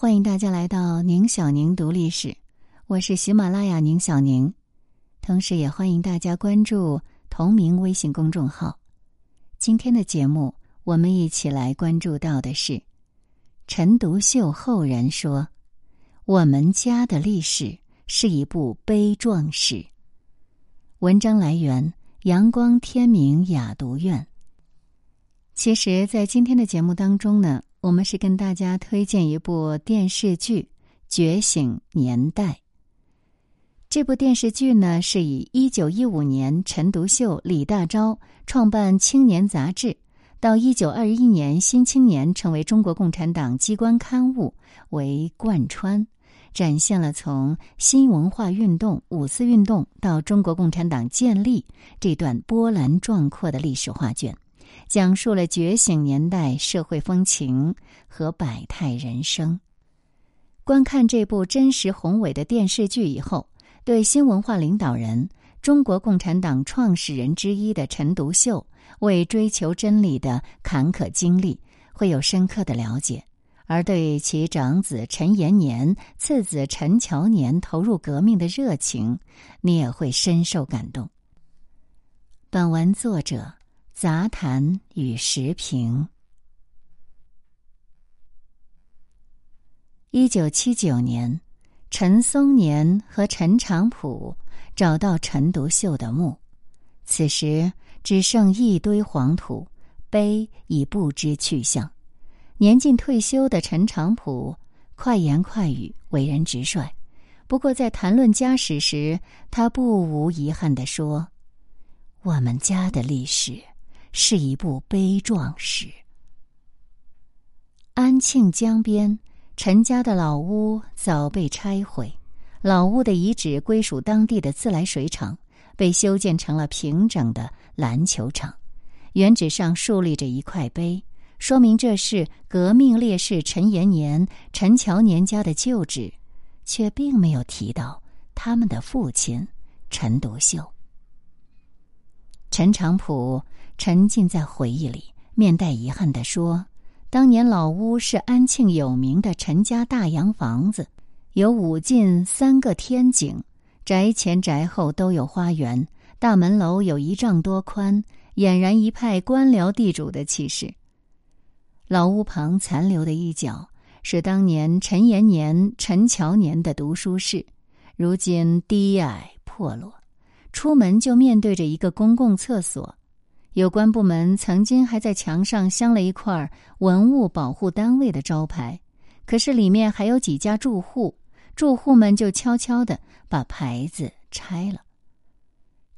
欢迎大家来到宁小宁读历史，我是喜马拉雅宁小宁，同时也欢迎大家关注同名微信公众号。今天的节目，我们一起来关注到的是陈独秀后人说：“我们家的历史是一部悲壮史。”文章来源：阳光天明雅读院。其实，在今天的节目当中呢。我们是跟大家推荐一部电视剧《觉醒年代》。这部电视剧呢，是以一九一五年陈独秀、李大钊创办《青年》杂志，到一九二一年《新青年》成为中国共产党机关刊物为贯穿，展现了从新文化运动、五四运动到中国共产党建立这段波澜壮阔的历史画卷。讲述了觉醒年代社会风情和百态人生。观看这部真实宏伟的电视剧以后，对新文化领导人、中国共产党创始人之一的陈独秀为追求真理的坎坷经历会有深刻的了解；而对其长子陈延年、次子陈乔年投入革命的热情，你也会深受感动。本文作者。杂谈与时评。一九七九年，陈松年和陈长甫找到陈独秀的墓，此时只剩一堆黄土，碑已不知去向。年近退休的陈长甫快言快语，为人直率，不过在谈论家史时，他不无遗憾地说：“我们家的历史。”是一部悲壮史。安庆江边，陈家的老屋早被拆毁，老屋的遗址归属当地的自来水厂，被修建成了平整的篮球场。原址上竖立着一块碑，说明这是革命烈士陈延年、陈乔年家的旧址，却并没有提到他们的父亲陈独秀。陈长甫。沉浸在回忆里，面带遗憾地说：“当年老屋是安庆有名的陈家大洋房子，有五进三个天井，宅前宅后都有花园，大门楼有一丈多宽，俨然一派官僚地主的气势。老屋旁残留的一角是当年陈延年、陈乔年的读书室，如今低矮破落，出门就面对着一个公共厕所。”有关部门曾经还在墙上镶了一块“文物保护单位”的招牌，可是里面还有几家住户，住户们就悄悄的把牌子拆了。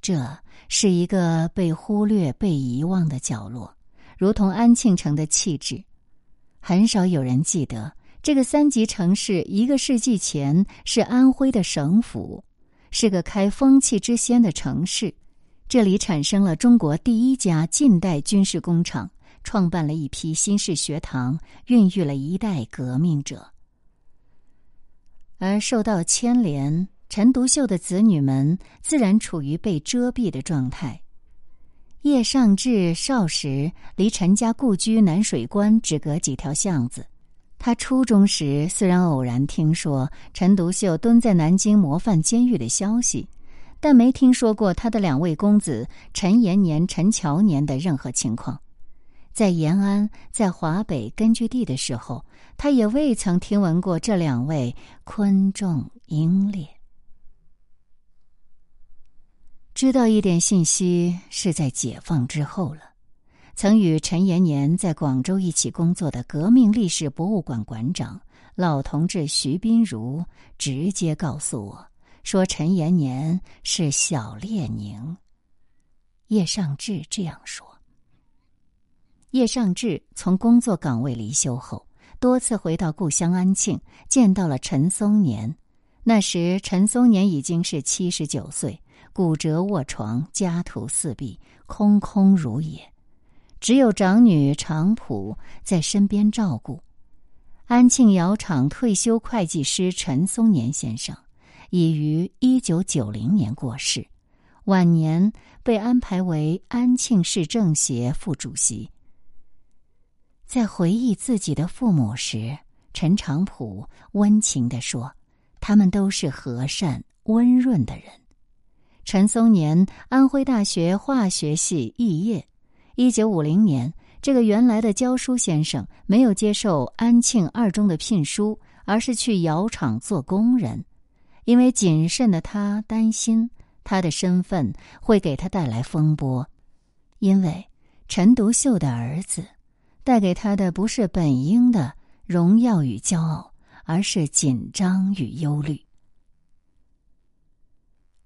这是一个被忽略、被遗忘的角落，如同安庆城的气质。很少有人记得，这个三级城市一个世纪前是安徽的省府，是个开风气之先的城市。这里产生了中国第一家近代军事工厂，创办了一批新式学堂，孕育了一代革命者。而受到牵连，陈独秀的子女们自然处于被遮蔽的状态。叶尚志少时离陈家故居南水关只隔几条巷子，他初中时虽然偶然听说陈独秀蹲在南京模范监狱的消息。但没听说过他的两位公子陈延年、陈乔年的任何情况。在延安、在华北根据地的时候，他也未曾听闻过这两位昆仲英烈。知道一点信息是在解放之后了。曾与陈延年在广州一起工作的革命历史博物馆馆长老同志徐斌如直接告诉我。说陈延年是小列宁。叶尚志这样说。叶尚志从工作岗位离休后，多次回到故乡安庆，见到了陈松年。那时陈松年已经是七十九岁，骨折卧床，家徒四壁，空空如也，只有长女常普在身边照顾。安庆窑厂退休会计师陈松年先生。已于一九九零年过世，晚年被安排为安庆市政协副主席。在回忆自己的父母时，陈长甫温情地说：“他们都是和善温润的人。”陈松年，安徽大学化学系肄业。一九五零年，这个原来的教书先生没有接受安庆二中的聘书，而是去窑厂做工人。因为谨慎的他担心他的身份会给他带来风波，因为陈独秀的儿子带给他的不是本应的荣耀与骄傲，而是紧张与忧虑。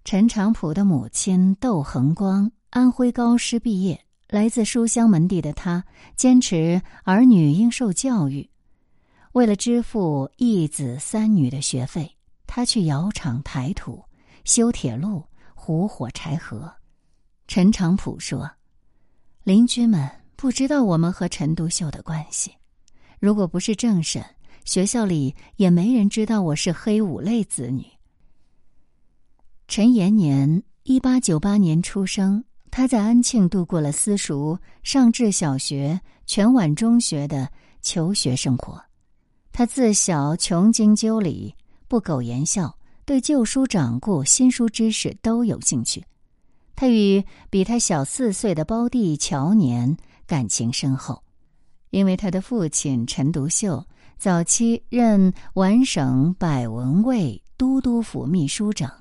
陈长甫的母亲窦恒光，安徽高师毕业，来自书香门第的他，坚持儿女应受教育。为了支付一子三女的学费，他去窑厂抬土、修铁路、糊火柴盒。陈长甫说：“邻居们不知道我们和陈独秀的关系，如果不是政审，学校里也没人知道我是黑五类子女。”陈延年，一八九八年出生。他在安庆度过了私塾、上至小学、全晚中学的求学生活。他自小穷经究理，不苟言笑，对旧书掌故、新书知识都有兴趣。他与比他小四岁的胞弟乔年感情深厚，因为他的父亲陈独秀早期任皖省百文卫都督府秘书长。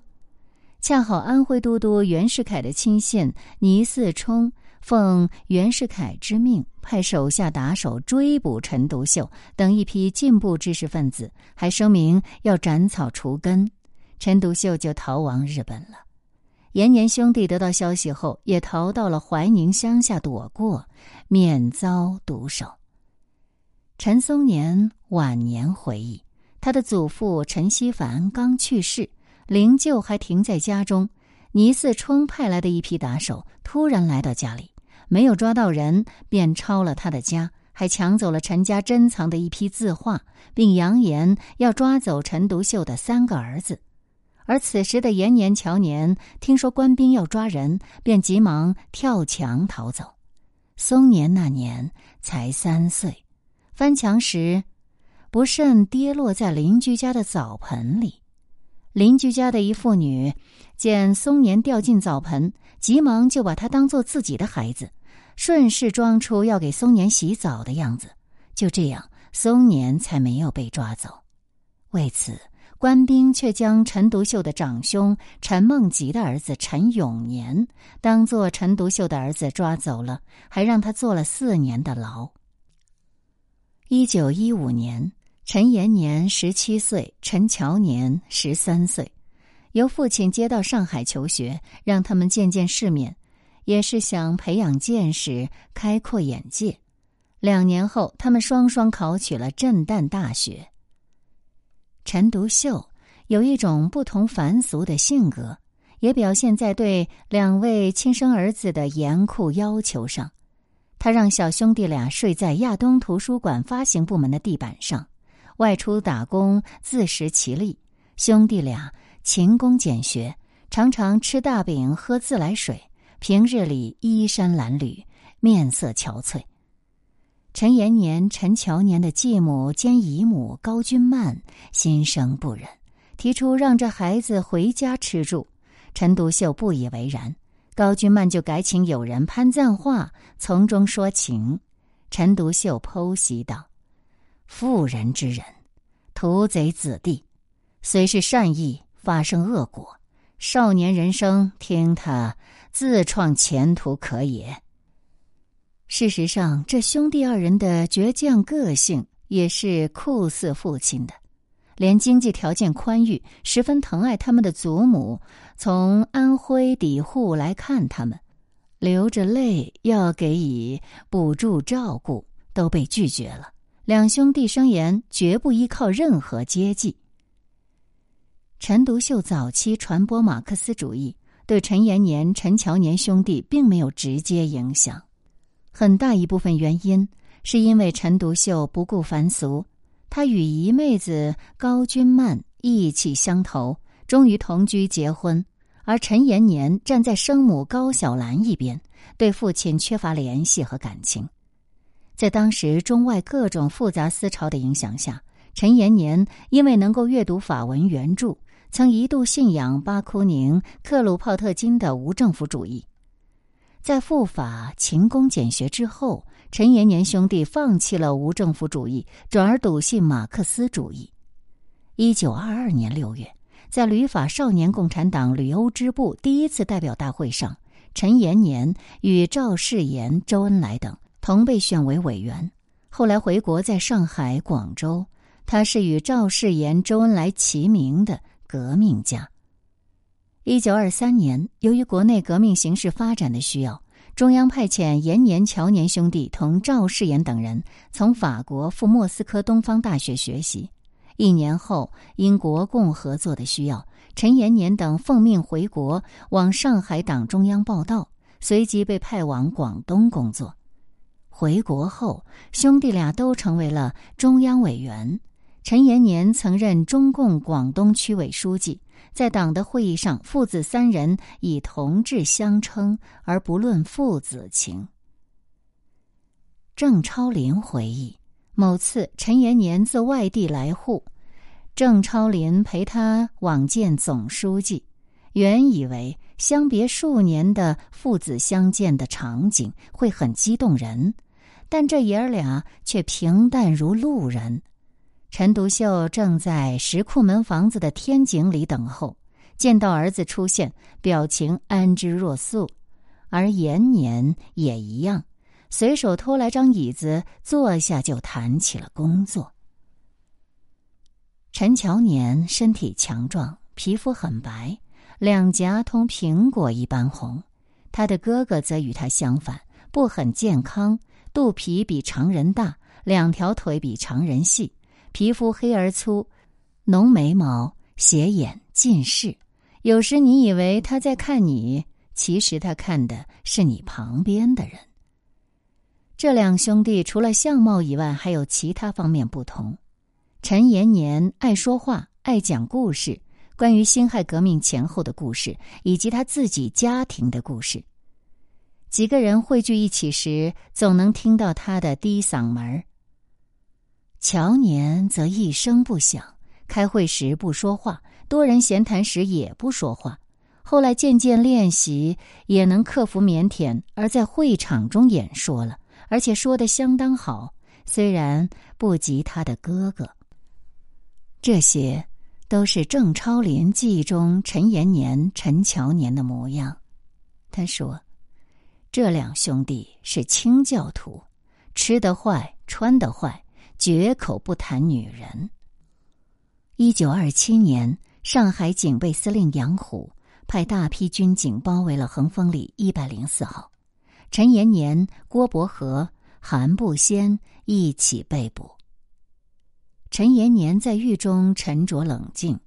恰好安徽都督袁世凯的亲信倪嗣冲奉袁世凯之命，派手下打手追捕陈独秀等一批进步知识分子，还声明要斩草除根，陈独秀就逃亡日本了。延年兄弟得到消息后，也逃到了怀宁乡下躲过，免遭毒手。陈松年晚年回忆，他的祖父陈锡凡刚去世。灵柩还停在家中，倪嗣冲派来的一批打手突然来到家里，没有抓到人，便抄了他的家，还抢走了陈家珍藏的一批字画，并扬言要抓走陈独秀的三个儿子。而此时的延年、乔年听说官兵要抓人，便急忙跳墙逃走。松年那年才三岁，翻墙时不慎跌落在邻居家的澡盆里。邻居家的一妇女见松年掉进澡盆，急忙就把他当做自己的孩子，顺势装出要给松年洗澡的样子。就这样，松年才没有被抓走。为此，官兵却将陈独秀的长兄陈梦吉的儿子陈永年当做陈独秀的儿子抓走了，还让他坐了四年的牢。一九一五年。陈延年十七岁，陈乔年十三岁，由父亲接到上海求学，让他们见见世面，也是想培养见识、开阔眼界。两年后，他们双双考取了震旦大学。陈独秀有一种不同凡俗的性格，也表现在对两位亲生儿子的严酷要求上。他让小兄弟俩睡在亚东图书馆发行部门的地板上。外出打工，自食其力。兄弟俩勤工俭学，常常吃大饼，喝自来水。平日里衣衫褴褛，面色憔悴。陈延年、陈乔年的继母兼姨母高君曼心生不忍，提出让这孩子回家吃住。陈独秀不以为然，高君曼就改请友人潘赞化从中说情。陈独秀剖析道。妇人之仁，屠贼子弟，虽是善意，发生恶果。少年人生，听他自创前途可也。事实上，这兄弟二人的倔强个性也是酷似父亲的。连经济条件宽裕、十分疼爱他们的祖母，从安徽抵沪来看他们，流着泪要给予补助照顾，都被拒绝了。两兄弟声言绝不依靠任何接济。陈独秀早期传播马克思主义，对陈延年、陈乔年兄弟并没有直接影响。很大一部分原因是因为陈独秀不顾凡俗，他与姨妹子高君曼意气相投，终于同居结婚；而陈延年站在生母高小兰一边，对父亲缺乏联系和感情。在当时中外各种复杂思潮的影响下，陈延年因为能够阅读法文原著，曾一度信仰巴库宁、克鲁泡特金的无政府主义。在赴法勤工俭学之后，陈延年兄弟放弃了无政府主义，转而笃信马克思主义。一九二二年六月，在旅法少年共产党旅欧支部第一次代表大会上，陈延年与赵世炎、周恩来等同被选为委员。后来回国，在上海、广州。他是与赵世炎、周恩来齐名的革命家。一九二三年，由于国内革命形势发展的需要，中央派遣延年、乔年兄弟同赵世炎等人从法国赴莫斯科东方大学学习。一年后，因国共合作的需要，陈延年等奉命回国往上海党中央报道，随即被派往广东工作。回国后，兄弟俩都成为了中央委员。陈延年曾任中共广东区委书记，在党的会议上，父子三人以同志相称，而不论父子情。郑超林回忆，某次陈延年自外地来沪，郑超林陪他往见总书记。原以为相别数年的父子相见的场景会很激动人，但这爷儿俩却平淡如路人。陈独秀正在石库门房子的天井里等候，见到儿子出现，表情安之若素；而延年也一样，随手拖来张椅子坐下，就谈起了工作。陈乔年身体强壮，皮肤很白，两颊同苹果一般红；他的哥哥则与他相反，不很健康，肚皮比常人大，两条腿比常人细。皮肤黑而粗，浓眉毛，斜眼，近视。有时你以为他在看你，其实他看的是你旁边的人。这两兄弟除了相貌以外，还有其他方面不同。陈延年爱说话，爱讲故事，关于辛亥革命前后的故事，以及他自己家庭的故事。几个人汇聚一起时，总能听到他的低嗓门儿。乔年则一声不响，开会时不说话，多人闲谈时也不说话。后来渐渐练习，也能克服腼腆，而在会场中演说了，而且说的相当好，虽然不及他的哥哥。这些都是郑超林记忆中陈延年、陈乔年的模样。他说：“这两兄弟是清教徒，吃得坏，穿得坏。”绝口不谈女人。一九二七年，上海警备司令杨虎派大批军警包围了恒丰里一百零四号，陈延年、郭伯和、韩步先一起被捕。陈延年在狱中沉着冷静，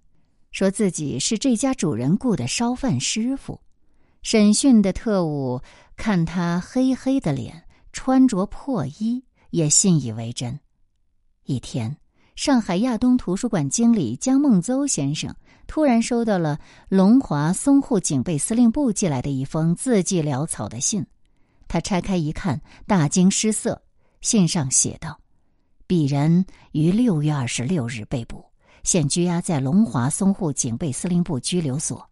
说自己是这家主人雇的烧饭师傅。审讯的特务看他黑黑的脸，穿着破衣，也信以为真。一天，上海亚东图书馆经理江梦邹先生突然收到了龙华淞沪警备司令部寄来的一封字迹潦草的信。他拆开一看，大惊失色。信上写道：“鄙人于六月二十六日被捕，现拘押在龙华淞沪警备司令部拘留所。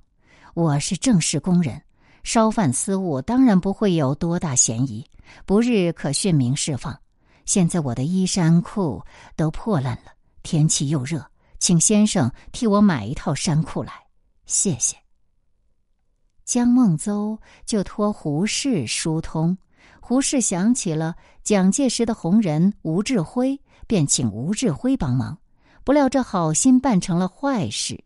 我是正式工人，烧饭私误当然不会有多大嫌疑，不日可讯明释放。”现在我的衣衫裤都破烂了，天气又热，请先生替我买一套衫裤来，谢谢。江梦邹就托胡适疏通，胡适想起了蒋介石的红人吴志辉，便请吴志辉帮忙。不料这好心办成了坏事。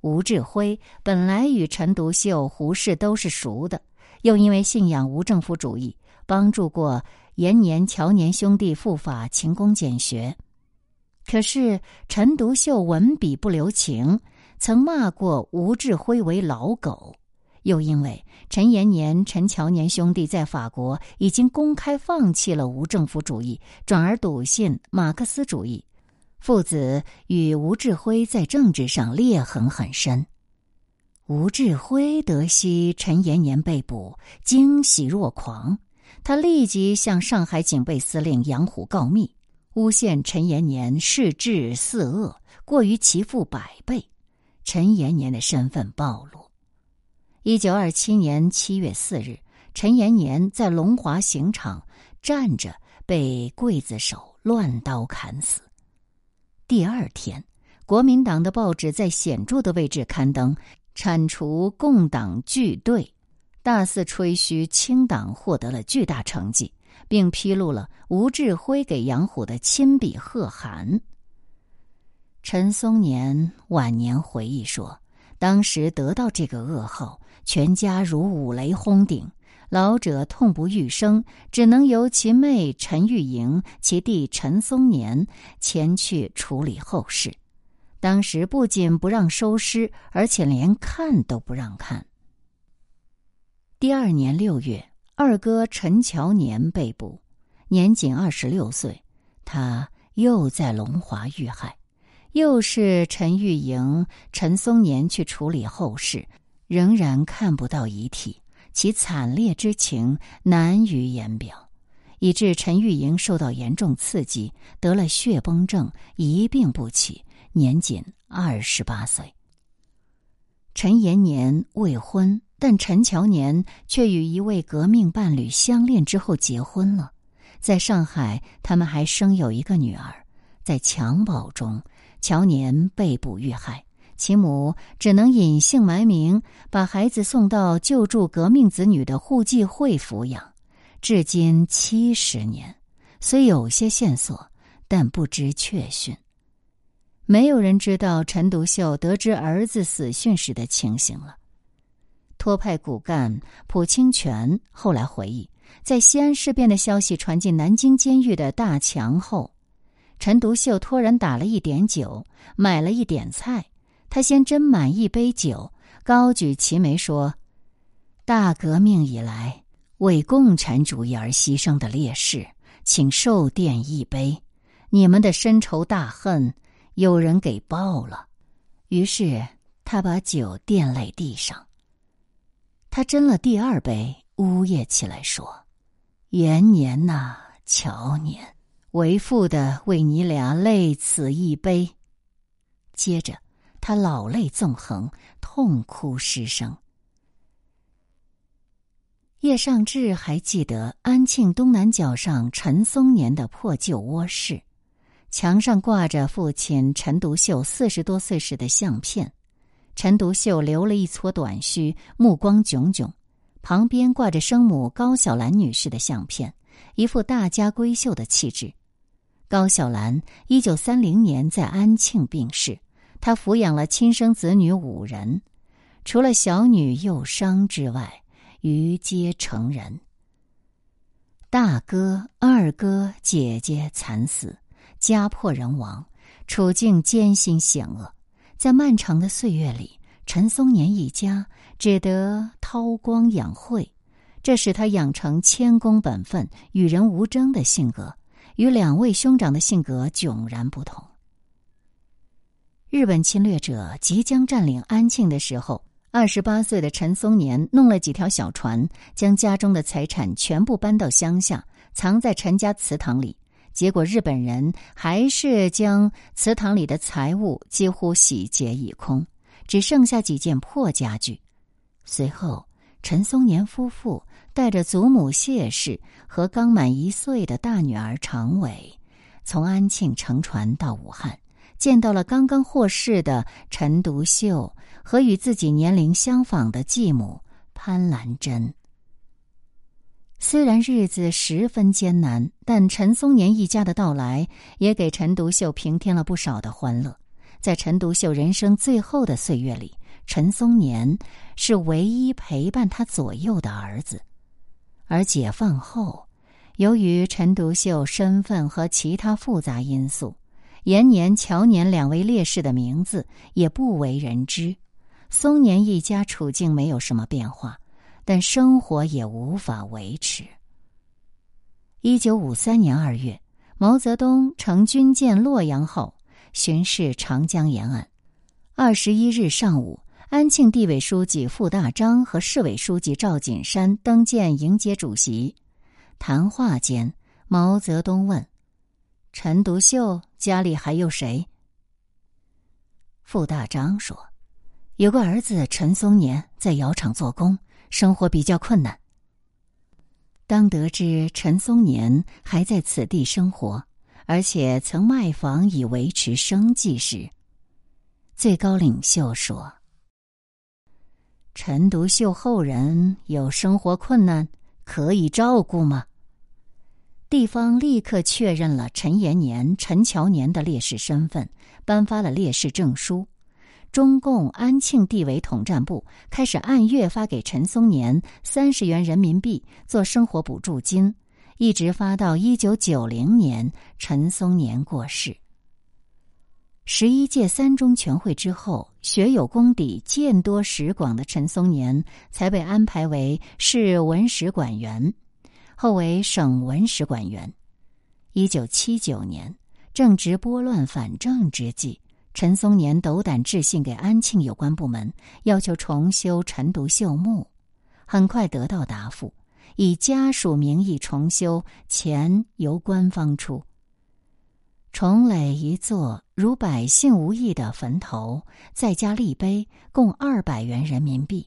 吴志辉本来与陈独秀、胡适都是熟的，又因为信仰无政府主义，帮助过。延年、乔年兄弟赴法勤工俭学，可是陈独秀文笔不留情，曾骂过吴志辉为老狗。又因为陈延年、陈乔年兄弟在法国已经公开放弃了无政府主义，转而笃信马克思主义，父子与吴志辉在政治上裂痕很深。吴志辉得悉陈延年被捕，惊喜若狂。他立即向上海警备司令杨虎告密，诬陷陈延年恃智肆恶，过于其父百倍，陈延年的身份暴露。一九二七年七月四日，陈延年在龙华刑场站着，被刽子手乱刀砍死。第二天，国民党的报纸在显著的位置刊登铲除共党巨队，大肆吹嘘清党获得了巨大成绩，并披露了吴志辉给杨虎的亲笔贺函。陈松年晚年回忆说：“当时得到这个噩耗，全家如五雷轰顶。”老者痛不欲生，只能由其妹陈玉莹、其弟陈松年前去处理后事。当时不仅不让收尸，而且连看都不让看。第二年六月，二哥陈乔年被捕，年仅二十六岁，他又在龙华遇害，又是陈玉莹、陈松年去处理后事，仍然看不到遗体。其惨烈之情难于言表，以致陈玉莹受到严重刺激，得了血崩症，一病不起，年仅二十八岁。陈延年未婚，但陈乔年却与一位革命伴侣相恋之后结婚了。在上海，他们还生有一个女儿。在襁褓中，乔年被捕遇害。其母只能隐姓埋名，把孩子送到救助革命子女的互济会抚养，至今七十年。虽有些线索，但不知确讯。没有人知道陈独秀得知儿子死讯时的情形了。托派骨干蒲清泉后来回忆，在西安事变的消息传进南京监狱的大墙后，陈独秀托人打了一点酒，买了一点菜。他先斟满一杯酒，高举齐眉说：“大革命以来，为共产主义而牺牲的烈士，请受奠一杯。你们的深仇大恨，有人给报了。”于是他把酒垫在地上。他斟了第二杯，呜咽起来说：“延年呐，乔年，为父的为你俩泪此一杯。”接着。他老泪纵横，痛哭失声。叶尚志还记得安庆东南角上陈松年的破旧卧室，墙上挂着父亲陈独秀四十多岁时的相片。陈独秀留了一撮短须，目光炯炯，旁边挂着生母高小兰女士的相片，一副大家闺秀的气质。高小兰一九三零年在安庆病逝。她抚养了亲生子女五人，除了小女幼伤之外，余皆成人。大哥、二哥、姐姐惨死，家破人亡，处境艰辛险恶。在漫长的岁月里，陈松年一家只得韬光养晦，这使他养成谦恭本分、与人无争的性格，与两位兄长的性格迥然不同。日本侵略者即将占领安庆的时候，二十八岁的陈松年弄了几条小船，将家中的财产全部搬到乡下，藏在陈家祠堂里。结果日本人还是将祠堂里的财物几乎洗劫一空，只剩下几件破家具。随后，陈松年夫妇带着祖母谢氏和刚满一岁的大女儿常伟，从安庆乘船到武汉。见到了刚刚获释的陈独秀和与自己年龄相仿的继母潘兰珍。虽然日子十分艰难，但陈松年一家的到来也给陈独秀平添了不少的欢乐。在陈独秀人生最后的岁月里，陈松年是唯一陪伴他左右的儿子。而解放后，由于陈独秀身份和其他复杂因素。延年、乔年两位烈士的名字也不为人知，松年一家处境没有什么变化，但生活也无法维持。一九五三年二月，毛泽东乘军舰“洛阳号”巡视长江沿岸。二十一日上午，安庆地委书记傅大章和市委书记赵锦山登舰迎接主席。谈话间，毛泽东问。陈独秀家里还有谁？傅大章说：“有个儿子陈松年在窑厂做工，生活比较困难。”当得知陈松年还在此地生活，而且曾卖房以维持生计时，最高领袖说：“陈独秀后人有生活困难，可以照顾吗？”地方立刻确认了陈延年、陈乔年的烈士身份，颁发了烈士证书。中共安庆地委统战部开始按月发给陈松年三十元人民币做生活补助金，一直发到一九九零年陈松年过世。十一届三中全会之后，学有功底、见多识广的陈松年才被安排为市文史馆员。后为省文史馆员。一九七九年，正值拨乱反正之际，陈松年斗胆致信给安庆有关部门，要求重修陈独秀墓。很快得到答复，以家属名义重修，钱由官方出。重垒一座如百姓无异的坟头，再加立碑，共二百元人民币。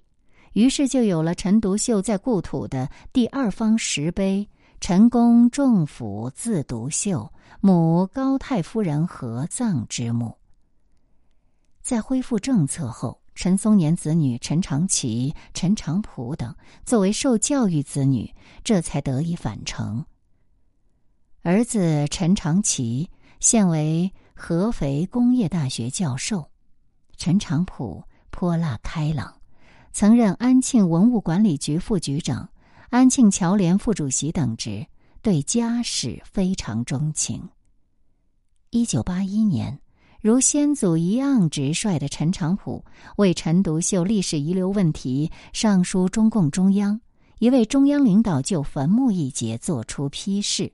于是就有了陈独秀在故土的第二方石碑“陈公仲甫字独秀，母高太夫人合葬之墓”。在恢复政策后，陈松年子女陈长奇、陈长甫等作为受教育子女，这才得以返城。儿子陈长奇现为合肥工业大学教授，陈长甫泼辣开朗。曾任安庆文物管理局副局长、安庆侨联副主席等职，对家史非常钟情。一九八一年，如先祖一样直率的陈长甫为陈独秀历史遗留问题上书中共中央，一位中央领导就坟墓一节作出批示：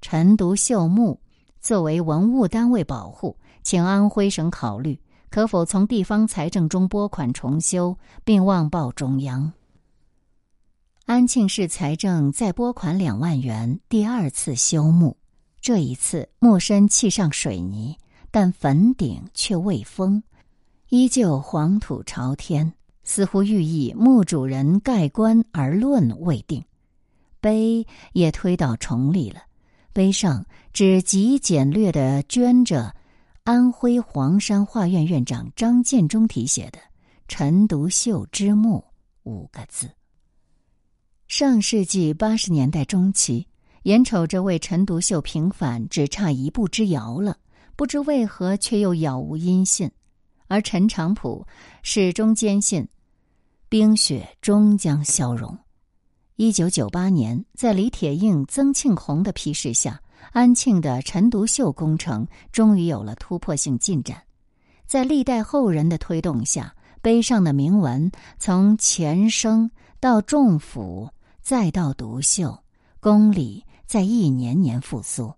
陈独秀墓作为文物单位保护，请安徽省考虑。可否从地方财政中拨款重修，并望报中央？安庆市财政再拨款两万元，第二次修墓。这一次墓身砌上水泥，但坟顶却未封，依旧黄土朝天，似乎寓意墓主人盖棺而论未定。碑也推到重里了，碑上只极简略的镌着。安徽黄山画院院长张建中题写的“陈独秀之墓”五个字。上世纪八十年代中期，眼瞅着为陈独秀平反只差一步之遥了，不知为何却又杳无音信。而陈长甫始终坚信，冰雪终将消融。一九九八年，在李铁映、曾庆红的批示下。安庆的陈独秀工程终于有了突破性进展，在历代后人的推动下，碑上的铭文从前生到仲甫，再到独秀，公理在一年年复苏。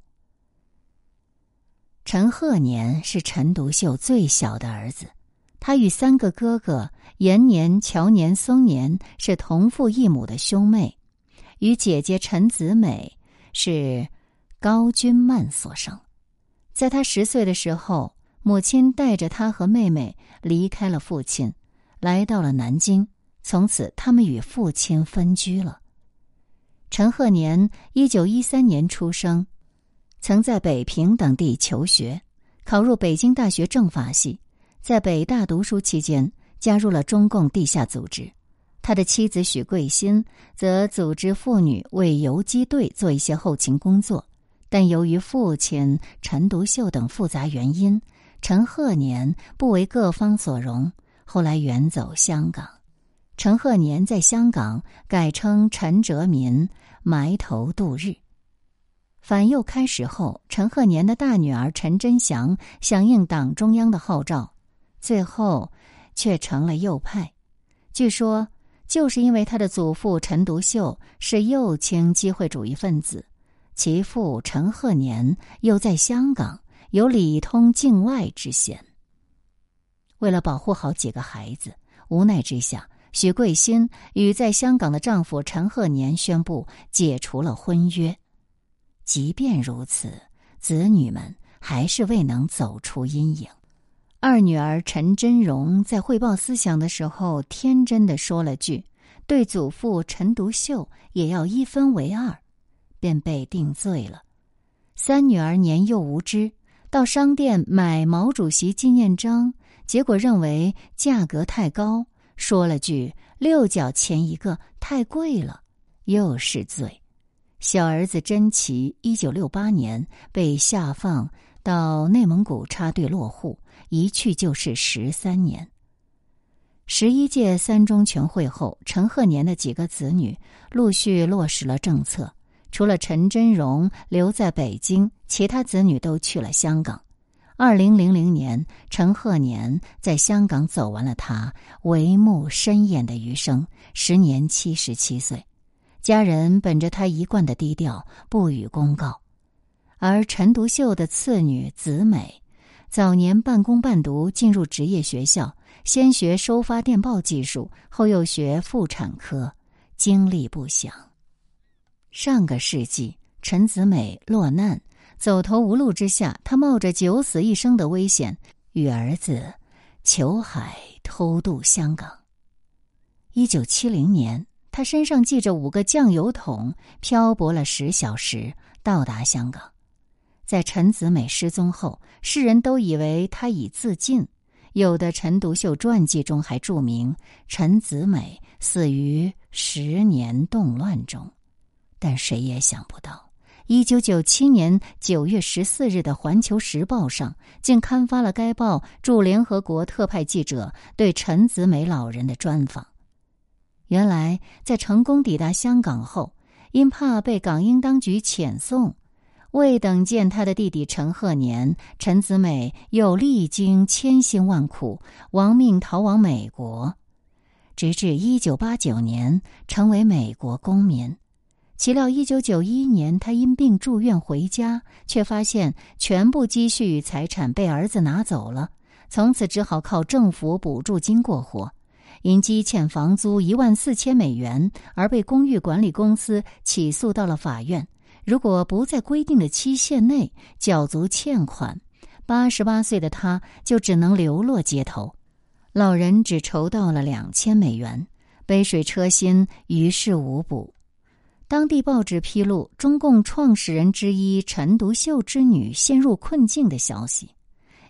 陈鹤年是陈独秀最小的儿子，他与三个哥哥延年、乔年、松年是同父异母的兄妹，与姐姐陈子美是。高君曼所生，在他十岁的时候，母亲带着他和妹妹离开了父亲，来到了南京。从此，他们与父亲分居了。陈鹤年一九一三年出生，曾在北平等地求学，考入北京大学政法系。在北大读书期间，加入了中共地下组织。他的妻子许桂新则组织妇女为游击队做一些后勤工作。但由于父亲陈独秀等复杂原因，陈鹤年不为各方所容，后来远走香港。陈鹤年在香港改称陈哲民，埋头度日。反右开始后，陈鹤年的大女儿陈真祥响应党中央的号召，最后却成了右派。据说，就是因为他的祖父陈独秀是右倾机会主义分子。其父陈鹤年又在香港有里通境外之嫌。为了保护好几个孩子，无奈之下，许桂新与在香港的丈夫陈鹤年宣布解除了婚约。即便如此，子女们还是未能走出阴影。二女儿陈真荣在汇报思想的时候，天真的说了句：“对祖父陈独秀也要一分为二”，便被定罪了。三女儿年幼无知，到商店买毛主席纪念章，结果认为价格太高，说了句“六角钱一个，太贵了”，又是罪。小儿子珍奇，一九六八年被下放到内蒙古插队落户，一去就是十三年。十一届三中全会后，陈鹤年的几个子女陆续落实了政策，除了陈真荣留在北京，其他子女都去了香港。二零零零年，陈鹤年在香港走完了他帷幕深掩的余生，时年七十七岁。家人本着他一贯的低调，不予公告。而陈独秀的次女子美，早年半工半读进入职业学校，先学收发电报技术，后又学妇产科，经历不详。上个世纪，陈子美落难，走投无路之下，她冒着九死一生的危险，与儿子裘海偷渡香港。一九七零年。他身上系着五个酱油桶，漂泊了十小时，到达香港。在陈子美失踪后，世人都以为他已自尽。有的陈独秀传记中还注明陈子美死于十年动乱中，但谁也想不到，一九九七年九月十四日的《环球时报》上竟刊发了该报驻联合国特派记者对陈子美老人的专访。原来，在成功抵达香港后，因怕被港英当局遣送，未等见他的弟弟陈鹤年，陈子美又历经千辛万苦，亡命逃往美国，直至一九八九年成为美国公民。岂料一九九一年，他因病住院回家，却发现全部积蓄财产被儿子拿走了，从此只好靠政府补助金过活。因积欠房租一万四千美元而被公寓管理公司起诉到了法院。如果不在规定的期限内缴足欠款，八十八岁的他就只能流落街头。老人只筹到了两千美元，杯水车薪，于事无补。当地报纸披露中共创始人之一陈独秀之女陷入困境的消息。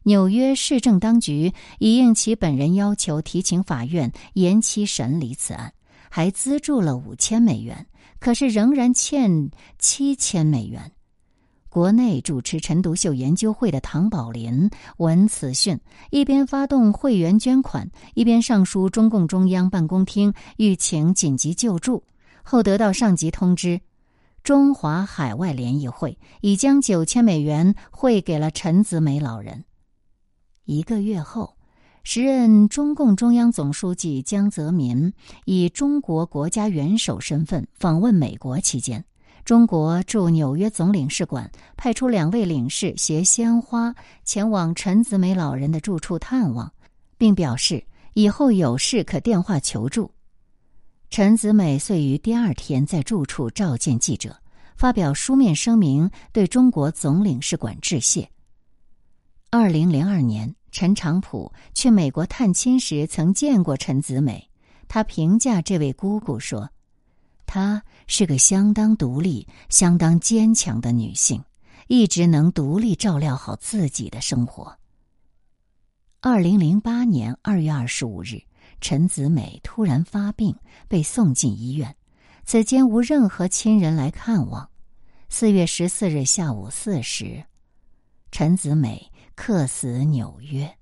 纽约市政当局已应其本人要求，提请法院延期审理此案，还资助了五千美元，可是仍然欠七千美元。国内主持陈独秀研究会的唐宝林闻此讯，一边发动会员捐款，一边上书中共中央办公厅，欲请紧急救助。后得到上级通知，中华海外联谊会已将九千美元汇给了陈子美老人。一个月后，时任中共中央总书记江泽民以中国国家元首身份访问美国期间，中国驻纽约总领事馆派出两位领事携鲜花前往陈子美老人的住处探望，并表示以后有事可电话求助。陈子美遂于第二天在住处召见记者，发表书面声明，对中国总领事馆致谢。二零零二年。陈长普去美国探亲时，曾见过陈子美。他评价这位姑姑说：“她是个相当独立、相当坚强的女性，一直能独立照料好自己的生活。”二零零八年二月二十五日，陈子美突然发病，被送进医院。此间无任何亲人来看望。四月十四日下午四时，陈子美。客死纽约。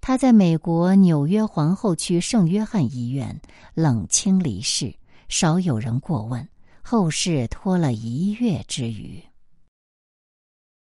他在美国纽约皇后区圣约翰医院冷清离世，少有人过问，后事拖了一月之余。